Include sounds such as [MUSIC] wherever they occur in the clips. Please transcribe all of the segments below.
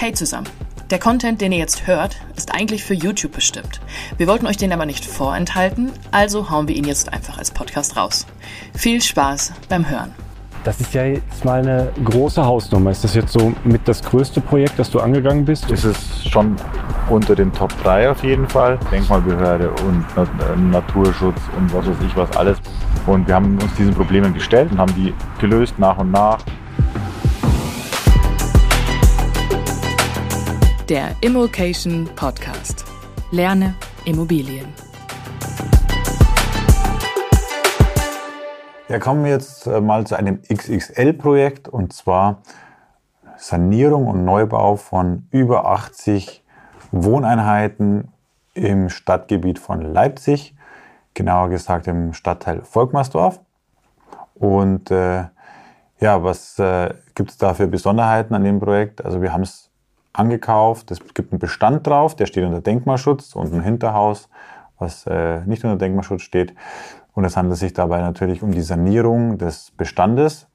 Hey zusammen. Der Content, den ihr jetzt hört, ist eigentlich für YouTube bestimmt. Wir wollten euch den aber nicht vorenthalten, also hauen wir ihn jetzt einfach als Podcast raus. Viel Spaß beim Hören. Das ist ja jetzt mal eine große Hausnummer. Ist das jetzt so mit das größte Projekt, das du angegangen bist? Ist es schon unter den Top 3 auf jeden Fall. Denkmalbehörde und Naturschutz und was weiß ich was alles. Und wir haben uns diesen Problemen gestellt und haben die gelöst nach und nach. Der Immokation Podcast. Lerne Immobilien. Ja, kommen wir jetzt äh, mal zu einem XXL-Projekt und zwar Sanierung und Neubau von über 80 Wohneinheiten im Stadtgebiet von Leipzig, genauer gesagt im Stadtteil Volkmarsdorf. Und äh, ja, was äh, gibt es da für Besonderheiten an dem Projekt? Also wir haben es angekauft. Es gibt einen Bestand drauf, der steht unter Denkmalschutz und ein Hinterhaus, was äh, nicht unter Denkmalschutz steht. Und es handelt sich dabei natürlich um die Sanierung des Bestandes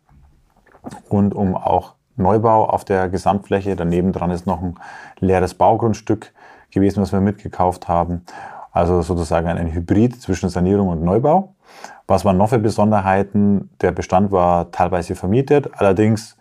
und um auch Neubau auf der Gesamtfläche. Daneben dran ist noch ein leeres Baugrundstück gewesen, was wir mitgekauft haben. Also sozusagen ein Hybrid zwischen Sanierung und Neubau. Was waren noch für Besonderheiten? Der Bestand war teilweise vermietet, allerdings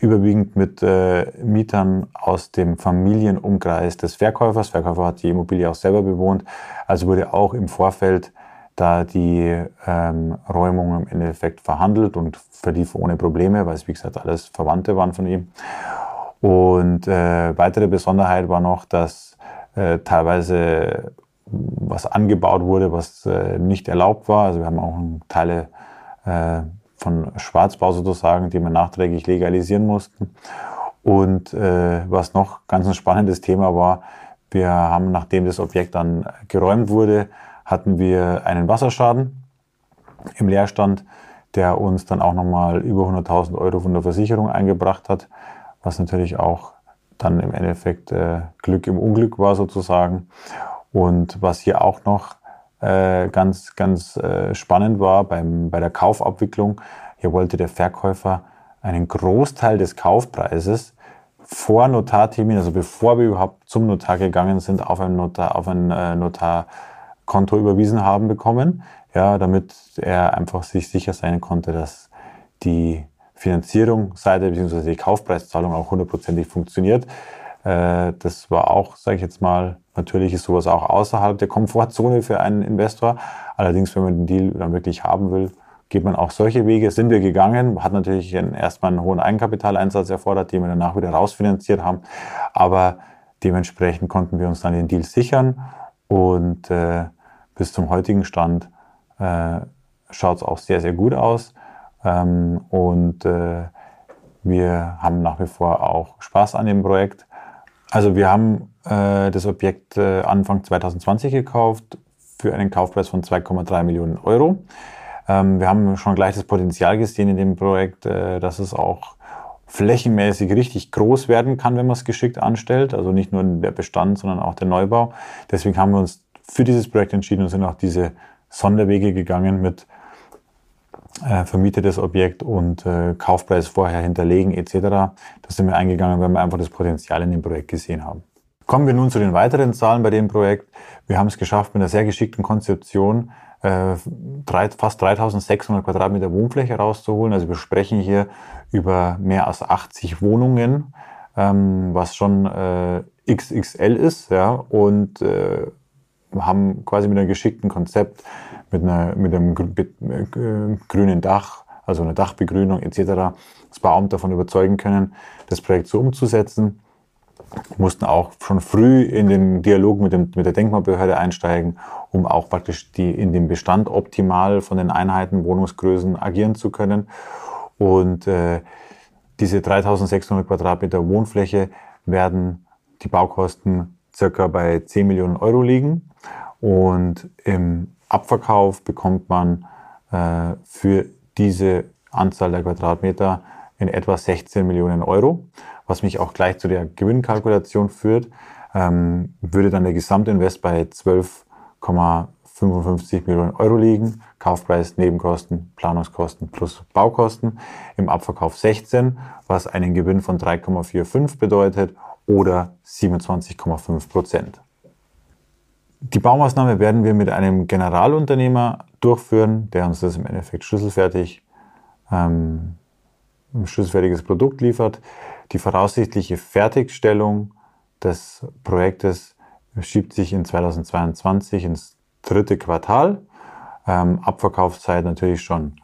überwiegend mit äh, Mietern aus dem Familienumkreis des Verkäufers. Verkäufer hat die Immobilie auch selber bewohnt. Also wurde auch im Vorfeld da die ähm, Räumung im Endeffekt verhandelt und verlief ohne Probleme, weil es wie gesagt alles Verwandte waren von ihm. Und äh, weitere Besonderheit war noch, dass äh, teilweise was angebaut wurde, was äh, nicht erlaubt war. Also wir haben auch Teile äh, von Schwarzbau sozusagen, die wir nachträglich legalisieren mussten. Und äh, was noch ganz ein spannendes Thema war, wir haben, nachdem das Objekt dann geräumt wurde, hatten wir einen Wasserschaden im Leerstand, der uns dann auch nochmal über 100.000 Euro von der Versicherung eingebracht hat, was natürlich auch dann im Endeffekt äh, Glück im Unglück war sozusagen. Und was hier auch noch äh, ganz, ganz äh, spannend war beim, bei der Kaufabwicklung. Hier wollte der Verkäufer einen Großteil des Kaufpreises vor Notartermin, also bevor wir überhaupt zum Notar gegangen sind, auf ein, Notar, auf ein äh, Notarkonto überwiesen haben bekommen, ja, damit er einfach sich sicher sein konnte, dass die Finanzierungsseite bzw. die Kaufpreiszahlung auch hundertprozentig funktioniert. Äh, das war auch, sage ich jetzt mal, natürlich ist sowas auch außerhalb der Komfortzone für einen Investor. Allerdings, wenn man den Deal dann wirklich haben will, geht man auch solche Wege. Sind wir gegangen, hat natürlich erstmal einen hohen Eigenkapitaleinsatz erfordert, den wir danach wieder rausfinanziert haben. Aber dementsprechend konnten wir uns dann den Deal sichern und äh, bis zum heutigen Stand äh, schaut es auch sehr, sehr gut aus. Ähm, und äh, wir haben nach wie vor auch Spaß an dem Projekt. Also wir haben äh, das Objekt äh, Anfang 2020 gekauft für einen Kaufpreis von 2,3 Millionen Euro. Ähm, wir haben schon gleich das Potenzial gesehen in dem Projekt, äh, dass es auch flächenmäßig richtig groß werden kann, wenn man es geschickt anstellt. Also nicht nur der Bestand, sondern auch der Neubau. Deswegen haben wir uns für dieses Projekt entschieden und sind auch diese Sonderwege gegangen mit äh, vermietetes Objekt und äh, Kaufpreis vorher hinterlegen etc. Da sind wir eingegangen, weil wir einfach das Potenzial in dem Projekt gesehen haben. Kommen wir nun zu den weiteren Zahlen bei dem Projekt. Wir haben es geschafft, mit einer sehr geschickten Konzeption äh, drei, fast 3600 Quadratmeter Wohnfläche rauszuholen. Also wir sprechen hier über mehr als 80 Wohnungen, ähm, was schon äh, XXL ist, ja, und äh, haben quasi mit einem geschickten Konzept mit, einer, mit einem äh, grünen Dach, also einer Dachbegrünung etc. das Bauamt davon überzeugen können, das Projekt so umzusetzen. Mussten auch schon früh in den Dialog mit, dem, mit der Denkmalbehörde einsteigen, um auch praktisch die, in dem Bestand optimal von den Einheiten, Wohnungsgrößen agieren zu können. Und äh, diese 3600 Quadratmeter Wohnfläche werden die Baukosten circa bei 10 Millionen Euro liegen. Und im Abverkauf bekommt man äh, für diese Anzahl der Quadratmeter in etwa 16 Millionen Euro, was mich auch gleich zu der Gewinnkalkulation führt, ähm, würde dann der Gesamtinvest bei 12,55 Millionen Euro liegen. Kaufpreis, Nebenkosten, Planungskosten plus Baukosten. Im Abverkauf 16, was einen Gewinn von 3,45 bedeutet oder 27,5 Prozent. Die Baumaßnahme werden wir mit einem Generalunternehmer durchführen, der uns das im Endeffekt schlüsselfertig, ähm, ein schlüsselfertiges Produkt liefert. Die voraussichtliche Fertigstellung des Projektes schiebt sich in 2022 ins dritte Quartal. Ähm, Abverkaufszeit natürlich schon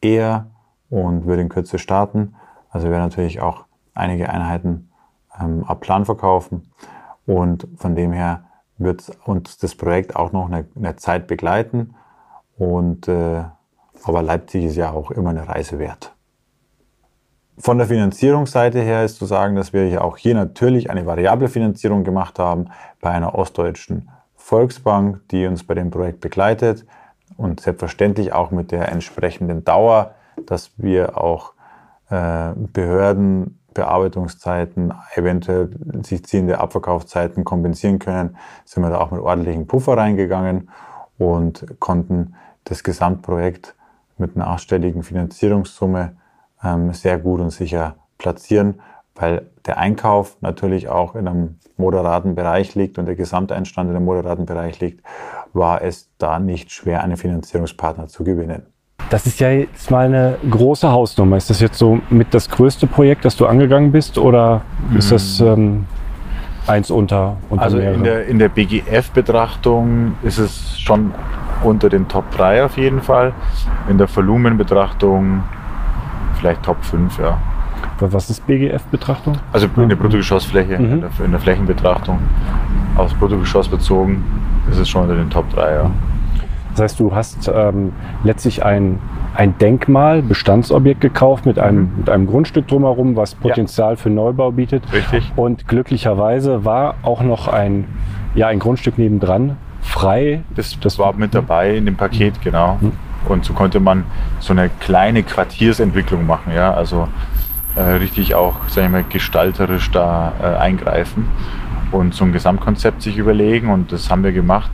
eher und würde in Kürze starten. Also werden natürlich auch einige Einheiten ähm, ab Plan verkaufen. Und von dem her wird uns das Projekt auch noch eine, eine Zeit begleiten. Und, äh, aber Leipzig ist ja auch immer eine Reise wert. Von der Finanzierungsseite her ist zu sagen, dass wir ja auch hier natürlich eine variable Finanzierung gemacht haben bei einer ostdeutschen Volksbank, die uns bei dem Projekt begleitet und selbstverständlich auch mit der entsprechenden Dauer, dass wir auch äh, Behörden Bearbeitungszeiten, eventuell sich ziehende Abverkaufszeiten kompensieren können, sind wir da auch mit ordentlichen Puffer reingegangen und konnten das Gesamtprojekt mit einer achtstelligen Finanzierungssumme ähm, sehr gut und sicher platzieren, weil der Einkauf natürlich auch in einem moderaten Bereich liegt und der Gesamteinstand in einem moderaten Bereich liegt, war es da nicht schwer, einen Finanzierungspartner zu gewinnen. Das ist ja jetzt mal eine große Hausnummer. Ist das jetzt so mit das größte Projekt, das du angegangen bist oder ist das mhm. ähm, eins unter, unter Also in der, in der BGF-Betrachtung ist es schon unter den Top 3 auf jeden Fall. In der Volumenbetrachtung vielleicht Top 5, ja. Was ist BGF-Betrachtung? Also in der Bruttogeschossfläche, mhm. in, der, in der Flächenbetrachtung. Aufs Bruttogeschoss bezogen ist es schon unter den Top 3, ja. Das heißt, du hast ähm, letztlich ein, ein Denkmal, Bestandsobjekt gekauft mit einem, mhm. mit einem Grundstück drumherum, was Potenzial ja. für Neubau bietet. Richtig. Und glücklicherweise war auch noch ein, ja, ein Grundstück nebendran frei. Das, das war mit dabei in dem Paket, genau. Mhm. Und so konnte man so eine kleine Quartiersentwicklung machen, ja, also äh, richtig auch, sag ich mal, gestalterisch da äh, eingreifen und so ein Gesamtkonzept sich überlegen und das haben wir gemacht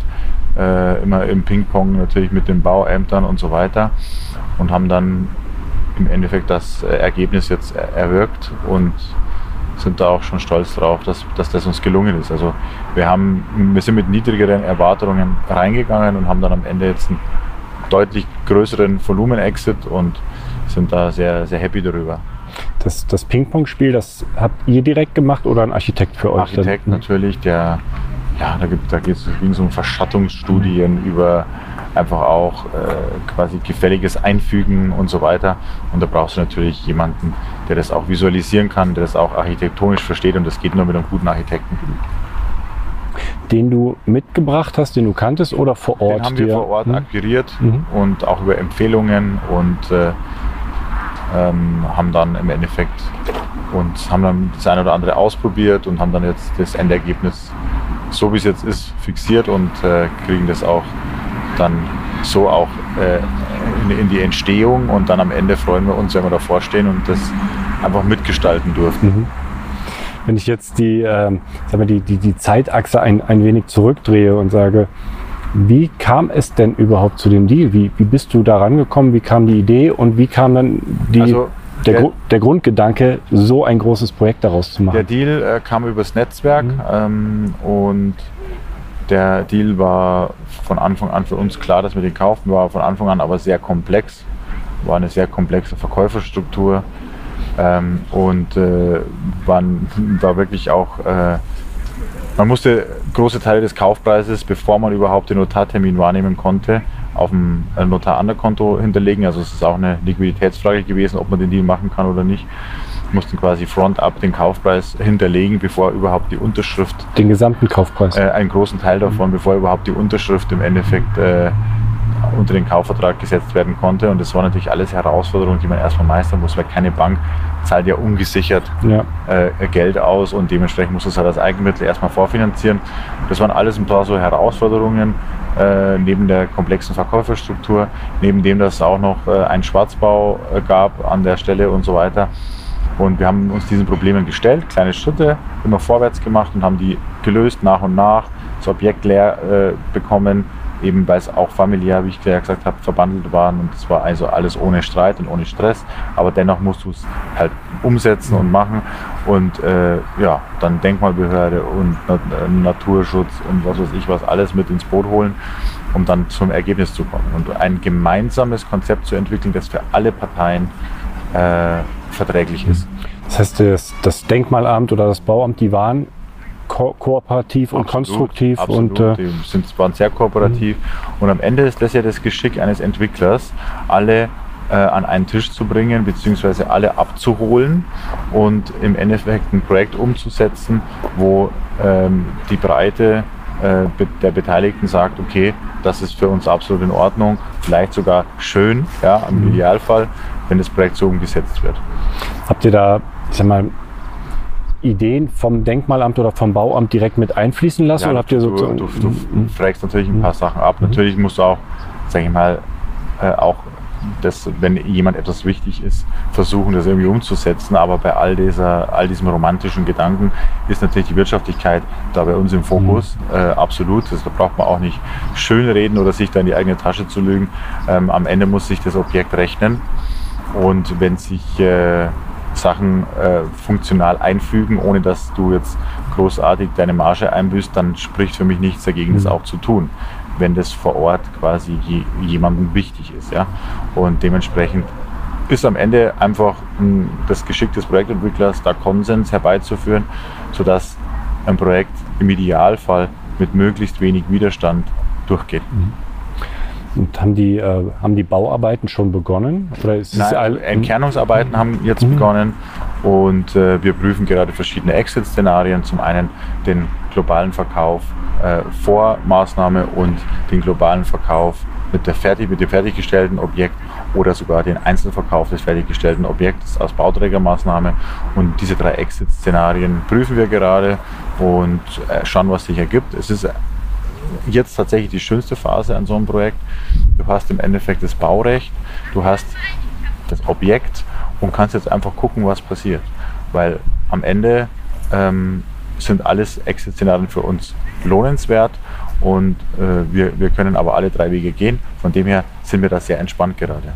äh, immer im Ping-Pong natürlich mit den Bauämtern und so weiter und haben dann im Endeffekt das äh, Ergebnis jetzt erwirkt und sind da auch schon stolz drauf, dass, dass das uns gelungen ist. Also wir haben, wir sind mit niedrigeren Erwartungen reingegangen und haben dann am Ende jetzt einen deutlich größeren Volumen-Exit und sind da sehr, sehr happy darüber. Das, das Ping-Pong-Spiel, das habt ihr direkt gemacht oder ein Architekt für euch? Architekt natürlich, der ja, da, gibt, da ging es um Verschattungsstudien über einfach auch äh, quasi gefälliges Einfügen und so weiter. Und da brauchst du natürlich jemanden, der das auch visualisieren kann, der das auch architektonisch versteht und das geht nur mit einem guten Architekten. Den du mitgebracht hast, den du kanntest oder vor Ort? Den haben wir vor Ort mhm. akquiriert mhm. und auch über Empfehlungen und äh, ähm, haben dann im Endeffekt und haben dann das eine oder andere ausprobiert und haben dann jetzt das Endergebnis so wie es jetzt ist, fixiert und äh, kriegen das auch dann so auch äh, in, in, die Entstehung und dann am Ende freuen wir uns, wenn wir davor stehen und das einfach mitgestalten durften. Mhm. Wenn ich jetzt die, äh, sag die, die, die Zeitachse ein, ein wenig zurückdrehe und sage, wie kam es denn überhaupt zu dem Deal? Wie, wie bist du da rangekommen? Wie kam die Idee und wie kam dann die, also, der, der, der, Grundgedanke, so ein großes Projekt daraus zu machen? Der Deal äh, kam übers Netzwerk mhm. ähm, und der Deal war von Anfang an für uns klar, dass wir den kaufen, war von Anfang an aber sehr komplex, war eine sehr komplexe Verkäuferstruktur ähm, und äh, waren, [LAUGHS] war wirklich auch, äh, man musste große Teile des Kaufpreises, bevor man überhaupt den Notartermin wahrnehmen konnte, auf dem äh, Notar an Konto hinterlegen. Also es ist auch eine Liquiditätsfrage gewesen, ob man den Deal machen kann oder nicht. Wir mussten quasi front-up den Kaufpreis hinterlegen, bevor überhaupt die Unterschrift. Den gesamten Kaufpreis? Äh, einen großen Teil davon, mhm. bevor überhaupt die Unterschrift im Endeffekt äh, unter den Kaufvertrag gesetzt werden konnte. Und das war natürlich alles Herausforderungen, die man erstmal meistern muss, weil keine Bank zahlt ja ungesichert ja. Äh, Geld aus und dementsprechend muss es halt als Eigenmittel erstmal vorfinanzieren. Das waren alles ein paar so Herausforderungen, äh, neben der komplexen Verkäuferstruktur, neben dem, dass es auch noch äh, einen Schwarzbau äh, gab an der Stelle und so weiter. Und wir haben uns diesen Problemen gestellt, kleine Schritte, immer vorwärts gemacht und haben die gelöst nach und nach, das Objekt leer äh, bekommen, eben weil es auch familiär, wie ich gesagt habe, verbandelt waren und es war also alles ohne Streit und ohne Stress, aber dennoch musst du es halt umsetzen und machen und äh, ja, dann Denkmalbehörde und äh, Naturschutz und was weiß ich was alles mit ins Boot holen, um dann zum Ergebnis zu kommen und ein gemeinsames Konzept zu entwickeln, das für alle Parteien äh, verträglich ist. Das heißt, das, das Denkmalamt oder das Bauamt, die waren ko kooperativ und Absolut, konstruktiv Absolut. und äh, die sind, waren sehr kooperativ. Und am Ende ist das ja das Geschick eines Entwicklers, alle äh, an einen Tisch zu bringen, beziehungsweise alle abzuholen und im Endeffekt ein Projekt umzusetzen, wo ähm, die Breite äh, der Beteiligten sagt, okay, das ist für uns absolut in Ordnung, vielleicht sogar schön, ja, im Idealfall, wenn das Projekt so umgesetzt wird. habt ihr da, ich sag mal, Ideen vom Denkmalamt oder vom Bauamt direkt mit einfließen lassen? oder habt ihr du, so du, du, du fragst natürlich ein paar Sachen ab. Natürlich musst du auch, sage ich mal, äh, auch das, wenn jemand etwas wichtig ist, versuchen, das irgendwie umzusetzen. Aber bei all dieser, all diesem romantischen Gedanken ist natürlich die Wirtschaftlichkeit da bei uns im Fokus. Äh, absolut. Das, da braucht man auch nicht schönreden oder sich da in die eigene Tasche zu lügen. Ähm, am Ende muss sich das Objekt rechnen. Und wenn sich äh, Sachen äh, funktional einfügen, ohne dass du jetzt großartig deine Marge einbüßt, dann spricht für mich nichts dagegen, das auch zu tun, wenn das vor Ort quasi je, jemandem wichtig ist. Ja? Und dementsprechend ist am Ende einfach mh, das Geschick des Projektentwicklers, da Konsens herbeizuführen, sodass ein Projekt im Idealfall mit möglichst wenig Widerstand durchgeht. Und haben die, äh, haben die Bauarbeiten schon begonnen? Oder ist Nein, all- Entkernungsarbeiten haben jetzt begonnen und äh, wir prüfen gerade verschiedene Exit-Szenarien. Zum einen den globalen Verkauf äh, vor Maßnahme und den globalen Verkauf mit, der fertig, mit dem fertiggestellten Objekt oder sogar den Einzelverkauf des fertiggestellten Objekts als Bauträgermaßnahme. Und diese drei Exit-Szenarien prüfen wir gerade und äh, schauen, was sich ergibt. Es ist jetzt tatsächlich die schönste Phase an so einem Projekt. Du hast im Endeffekt das Baurecht, du hast das Objekt und kannst jetzt einfach gucken, was passiert. Weil am Ende ähm, sind alles Exit-Szenarien für uns lohnenswert und äh, wir, wir können aber alle drei Wege gehen. Von dem her sind wir da sehr entspannt gerade.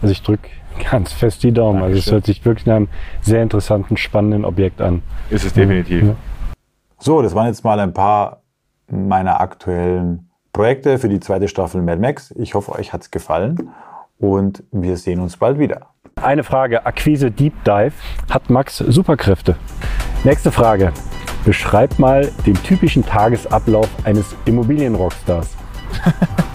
Also ich drücke ganz fest die Daumen. Also es Dankeschön. hört sich wirklich nach einem sehr interessanten, spannenden Objekt an. Ist es definitiv. Ja. So, das waren jetzt mal ein paar meiner aktuellen Projekte für die zweite Staffel Mad Max. Ich hoffe, euch hat es gefallen und wir sehen uns bald wieder. Eine Frage, Akquise Deep Dive. Hat Max Superkräfte? Nächste Frage. Beschreib mal den typischen Tagesablauf eines Immobilienrockstars. [LAUGHS]